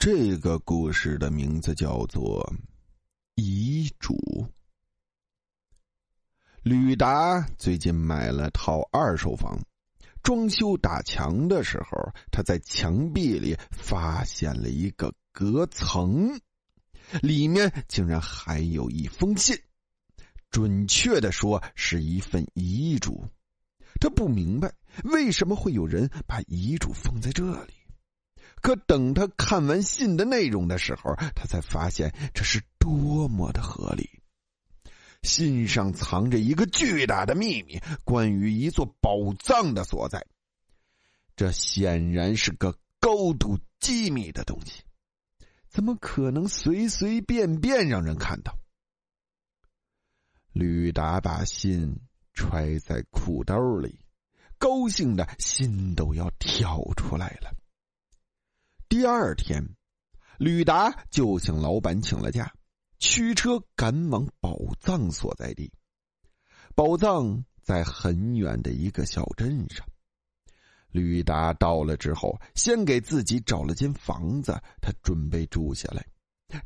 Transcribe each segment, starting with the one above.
这个故事的名字叫做《遗嘱》。吕达最近买了套二手房，装修打墙的时候，他在墙壁里发现了一个隔层，里面竟然还有一封信，准确的说是一份遗嘱。他不明白为什么会有人把遗嘱放在这里，可等他看完信的内容的时候，他才发现这是多么的合理。信上藏着一个巨大的秘密，关于一座宝藏的所在。这显然是个高度机密的东西，怎么可能随随便便让人看到？吕达把信揣在裤兜里，高兴的心都要跳出来了。第二天，吕达就向老板请了假。驱车赶往宝藏所在地。宝藏在很远的一个小镇上。吕达到了之后，先给自己找了间房子，他准备住下来，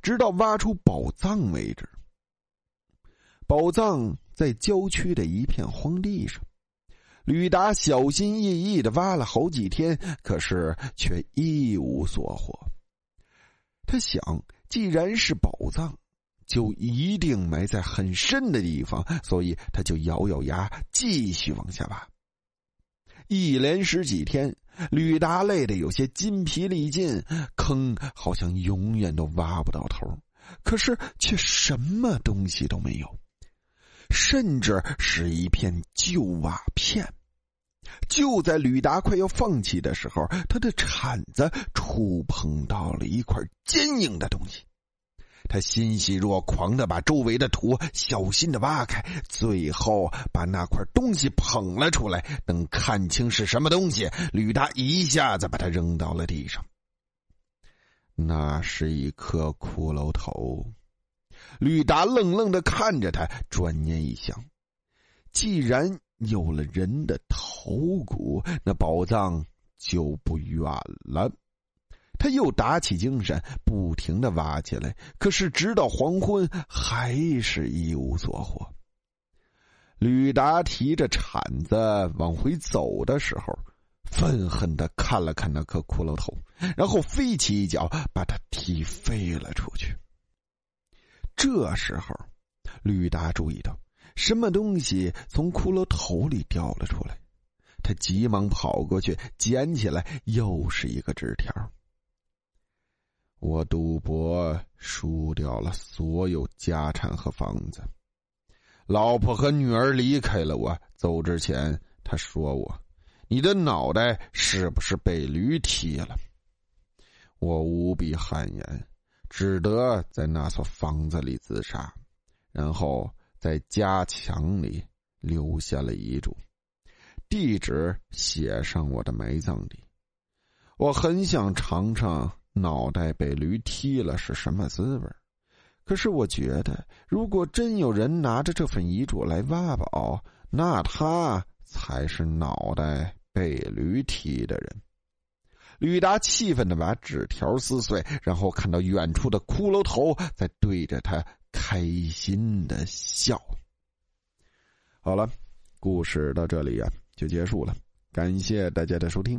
直到挖出宝藏为止。宝藏在郊区的一片荒地上，吕达小心翼翼的挖了好几天，可是却一无所获。他想，既然是宝藏。就一定埋在很深的地方，所以他就咬咬牙继续往下挖。一连十几天，吕达累得有些筋疲力尽，坑好像永远都挖不到头，可是却什么东西都没有，甚至是一片旧瓦片。就在吕达快要放弃的时候，他的铲子触碰到了一块坚硬的东西。他欣喜若狂的把周围的土小心的挖开，最后把那块东西捧了出来。等看清是什么东西，吕达一下子把它扔到了地上。那是一颗骷髅头。吕达愣愣的看着他，转念一想，既然有了人的头骨，那宝藏就不远了。他又打起精神，不停的挖起来，可是直到黄昏还是一无所获。吕达提着铲子往回走的时候，愤恨的看了看那颗骷髅头，然后飞起一脚把他踢飞了出去。这时候，吕达注意到什么东西从骷髅头里掉了出来，他急忙跑过去捡起来，又是一个纸条。我赌博输掉了所有家产和房子，老婆和女儿离开了我。走之前，他说我：“你的脑袋是不是被驴踢了？”我无比汗颜，只得在那所房子里自杀，然后在家墙里留下了遗嘱，地址写上我的埋葬地。我很想尝尝。脑袋被驴踢了是什么滋味可是我觉得，如果真有人拿着这份遗嘱来挖宝，那他才是脑袋被驴踢的人。吕达气愤的把纸条撕碎，然后看到远处的骷髅头在对着他开心的笑。好了，故事到这里啊就结束了，感谢大家的收听。